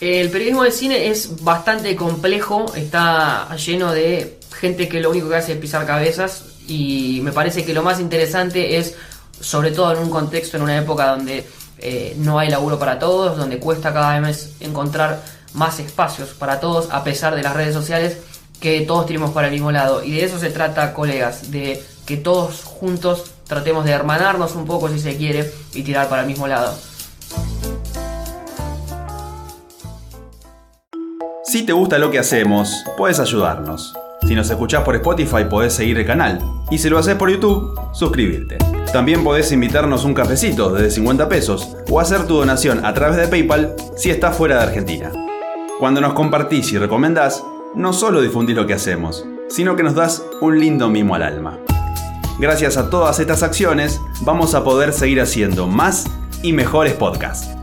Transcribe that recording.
El periodismo de cine es bastante complejo, está lleno de gente que lo único que hace es pisar cabezas y me parece que lo más interesante es, sobre todo en un contexto, en una época donde eh, no hay laburo para todos, donde cuesta cada vez encontrar más espacios para todos, a pesar de las redes sociales, que todos tiremos para el mismo lado. Y de eso se trata, colegas, de que todos juntos tratemos de hermanarnos un poco, si se quiere, y tirar para el mismo lado. Si te gusta lo que hacemos, puedes ayudarnos. Si nos escuchás por Spotify, podés seguir el canal. Y si lo haces por YouTube, suscribirte. También podés invitarnos un cafecito desde 50 pesos o hacer tu donación a través de PayPal si estás fuera de Argentina. Cuando nos compartís y recomendás, no solo difundís lo que hacemos, sino que nos das un lindo mimo al alma. Gracias a todas estas acciones, vamos a poder seguir haciendo más y mejores podcasts.